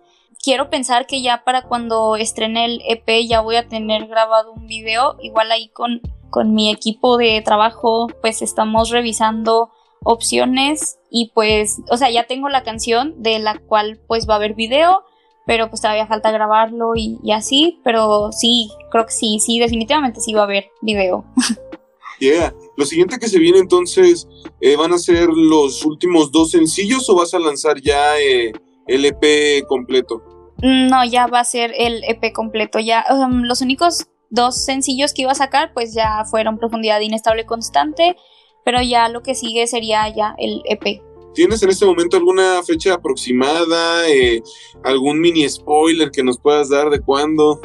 B: quiero pensar que ya para cuando estrene el EP ya voy a tener grabado un video. Igual ahí con, con mi equipo de trabajo, pues estamos revisando opciones y pues, o sea, ya tengo la canción de la cual pues va a haber video, pero pues todavía falta grabarlo y, así, pero sí, creo que sí, sí, definitivamente sí va a haber video.
A: Yeah. Lo siguiente que se viene entonces, eh, ¿van a ser los últimos dos sencillos o vas a lanzar ya eh, el EP completo?
B: No, ya va a ser el EP completo. Ya um, los únicos dos sencillos que iba a sacar, pues ya fueron Profundidad Inestable Constante pero ya lo que sigue sería ya el EP.
A: ¿Tienes en este momento alguna fecha aproximada, eh, algún mini spoiler que nos puedas dar de cuándo?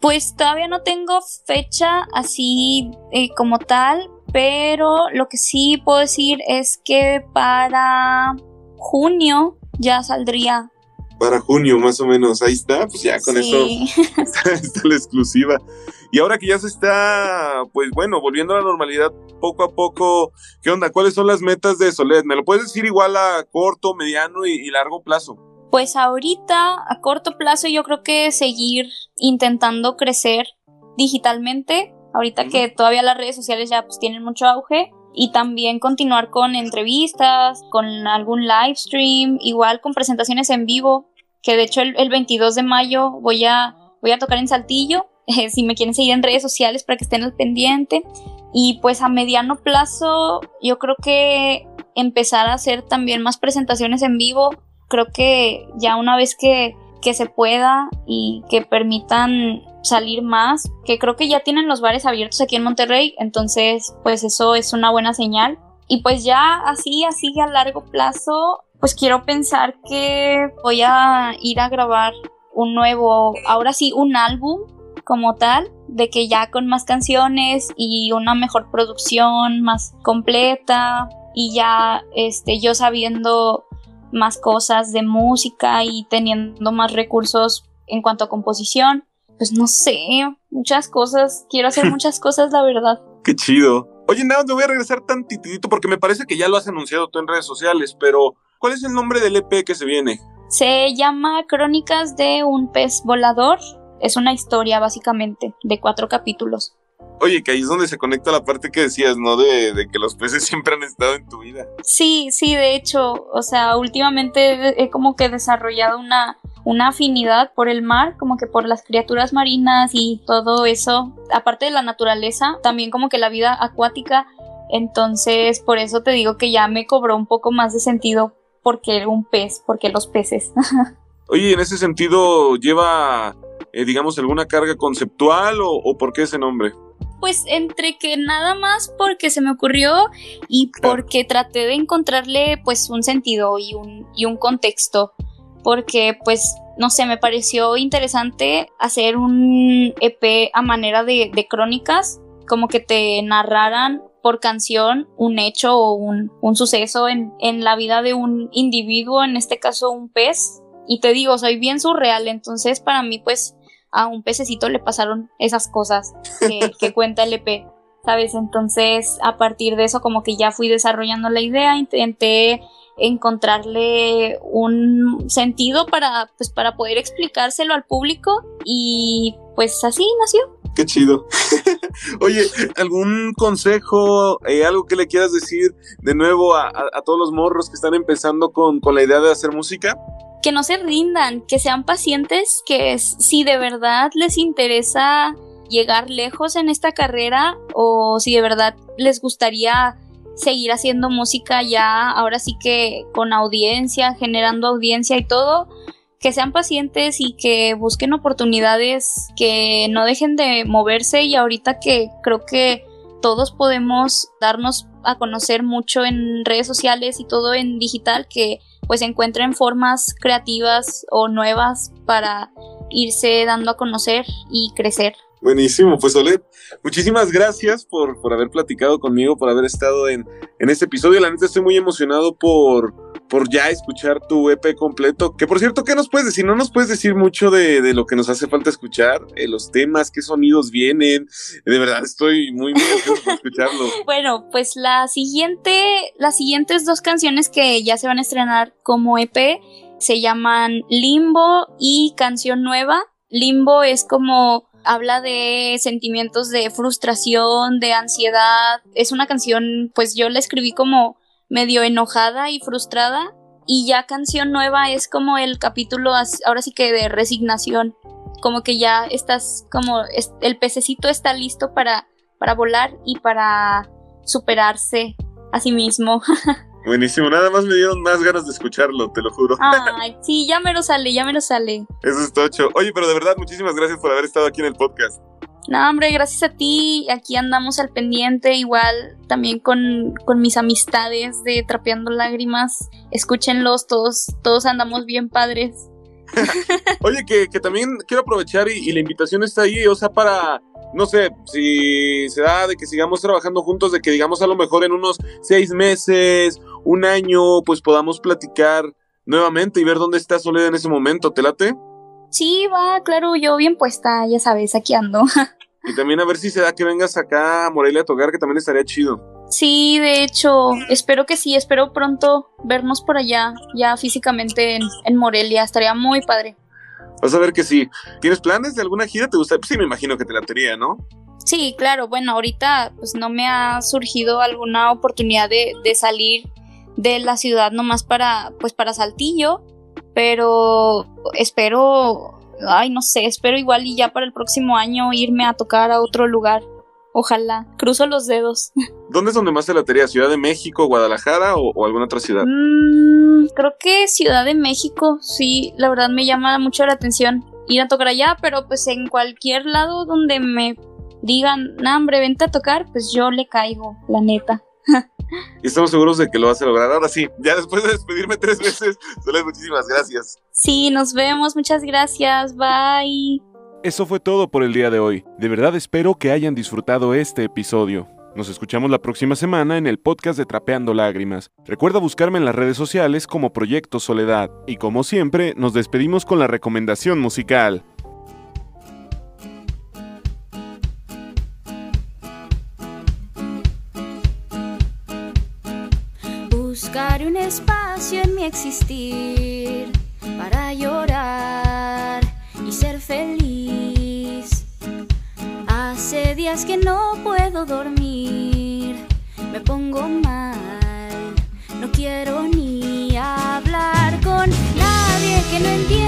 B: Pues todavía no tengo fecha así eh, como tal, pero lo que sí puedo decir es que para junio ya saldría.
A: Para junio, más o menos, ahí está, pues ya con eso está la exclusiva. Y ahora que ya se está, pues bueno, volviendo a la normalidad poco a poco, ¿qué onda? ¿Cuáles son las metas de Soledad? ¿Me lo puedes decir igual a corto, mediano y, largo plazo?
B: Pues ahorita, a corto plazo, yo creo que seguir intentando crecer digitalmente, ahorita que todavía las redes sociales ya pues tienen mucho auge, y también continuar con entrevistas, con algún live stream, igual con presentaciones en vivo, que de hecho el, el 22 de mayo voy a, voy a tocar en Saltillo si me quieren seguir en redes sociales para que estén al pendiente. Y pues a mediano plazo yo creo que empezar a hacer también más presentaciones en vivo. Creo que ya una vez que, que se pueda y que permitan salir más, que creo que ya tienen los bares abiertos aquí en Monterrey, entonces pues eso es una buena señal. Y pues ya así, así a largo plazo, pues quiero pensar que voy a ir a grabar un nuevo, ahora sí, un álbum como tal, de que ya con más canciones y una mejor producción más completa y ya este yo sabiendo más cosas de música y teniendo más recursos en cuanto a composición, pues no sé, muchas cosas, quiero hacer muchas cosas, la verdad.
A: Qué chido. Oye, nada, me voy a regresar tantitito porque me parece que ya lo has anunciado tú en redes sociales, pero ¿cuál es el nombre del EP que se viene?
B: Se llama Crónicas de un pez volador es una historia básicamente de cuatro capítulos.
A: Oye, que ahí es donde se conecta la parte que decías, ¿no? De, que los peces siempre han estado en tu vida.
B: Sí, sí, de hecho, o sea, últimamente he como que desarrollado una, una afinidad por el mar, como que por las criaturas marinas y todo eso, aparte de la naturaleza, también como que la vida acuática, entonces por eso te digo que ya me cobró un poco más de sentido porque un pez, porque los peces.
A: Oye, en ese sentido, ¿lleva eh, digamos, alguna carga conceptual o, por qué ese nombre?
B: Pues entre que nada más porque se me ocurrió y porque traté de encontrarle pues un sentido y un, y un contexto. Porque pues no sé, me pareció interesante hacer un EP a manera de, crónicas, como que te narraran por canción un hecho o un, un suceso en, en, la vida de un individuo, en este caso un pez. Y te digo, soy bien surreal, entonces para mí pues a un pececito le pasaron esas cosas que, cuenta el EP. ¿sabes? Entonces, a partir de eso, como que ya fui desarrollando la idea, intenté encontrarle un sentido para, pues, para poder explicárselo al público y pues así nació.
A: Qué chido. Oye, ¿algún consejo, eh, algo que le quieras decir de nuevo a, todos los morros que están empezando con, con la idea de hacer música?
B: Que no se rindan, que sean pacientes, que si de verdad les interesa llegar lejos en esta carrera o si de verdad les gustaría seguir haciendo música ya ahora sí que con audiencia, generando audiencia y todo, que sean pacientes y que busquen oportunidades, que no dejen de moverse y ahorita que creo que todos podemos darnos a conocer mucho en redes sociales y todo en digital, que pues encuentren formas creativas o nuevas para irse dando a conocer y crecer.
A: Buenísimo, pues Olet, muchísimas gracias por, por haber platicado conmigo, por haber estado en, en este episodio. La neta estoy muy emocionado por, por ya escuchar tu EP completo. Que por cierto, ¿qué nos puedes decir? No nos puedes decir mucho de, de lo que nos hace falta escuchar, eh, los temas, qué sonidos vienen. De verdad, estoy muy, muy por escucharlo.
B: Bueno, pues la siguiente, las siguientes dos canciones que ya se van a estrenar como EP se llaman Limbo y Canción Nueva. Limbo es como habla de sentimientos de frustración, de ansiedad. Es una canción, pues yo la escribí como medio enojada y frustrada. Y ya canción nueva es como el capítulo, ahora sí que de resignación. Como que ya estás, como el pececito está listo para, para volar y para superarse a sí mismo.
A: Buenísimo, nada más me dieron más ganas de escucharlo, te lo juro.
B: Ay, sí, ya me lo sale, ya me lo sale.
A: Eso es tocho. Oye, pero de verdad, muchísimas gracias por haber estado aquí en el podcast.
B: No, hombre, gracias a ti. Aquí andamos al pendiente, igual también con, con mis amistades de Trapeando Lágrimas. Escúchenlos, todos, todos andamos bien padres.
A: Oye, que, que, también quiero aprovechar y, y, la invitación está ahí, o sea, para no sé, si se da de que sigamos trabajando juntos, de que digamos a lo mejor en unos seis meses, un año, pues podamos platicar nuevamente y ver dónde está Soledad en ese momento, ¿te late?
B: Sí, va, claro, yo bien puesta, ya sabes, aquí ando.
A: y también a ver si se da que vengas acá a Morelia a tocar, que también estaría chido.
B: Sí, de hecho, espero que sí, espero pronto vernos por allá, ya físicamente en, en Morelia, estaría muy padre.
A: Vas a ver que sí. ¿Tienes planes de alguna gira? ¿Te gusta? Pues sí, me imagino que te la tenía, ¿no?
B: Sí, claro. Bueno, ahorita pues no me ha surgido alguna oportunidad de, de salir de la ciudad nomás para, pues para Saltillo, pero espero, ay, no sé, espero igual y ya para el próximo año irme a tocar a otro lugar. Ojalá, cruzo los dedos.
A: ¿Dónde es donde más te latería? ¿Ciudad de México, Guadalajara o, alguna otra ciudad?
B: Mm, creo que Ciudad de México, sí, la verdad me llama mucho la atención ir a tocar allá, pero pues en cualquier lado donde me digan, nah, hombre, vente a tocar, pues yo le caigo, la neta.
A: y estamos seguros de que lo vas a lograr. Ahora sí, ya después de despedirme tres veces, Soledad, muchísimas gracias.
B: Sí, nos vemos, muchas gracias, bye.
A: Eso fue todo por el día de hoy. De verdad espero que hayan disfrutado este episodio. Nos escuchamos la próxima semana en el podcast de Trapeando Lágrimas. Recuerda buscarme en las redes sociales como Proyecto Soledad. Y como siempre, nos despedimos con la recomendación musical.
C: Un espacio en mi existir para llorar y ser feliz. Hace días que no puedo dormir, me pongo mal, no quiero ni hablar con nadie que no entienda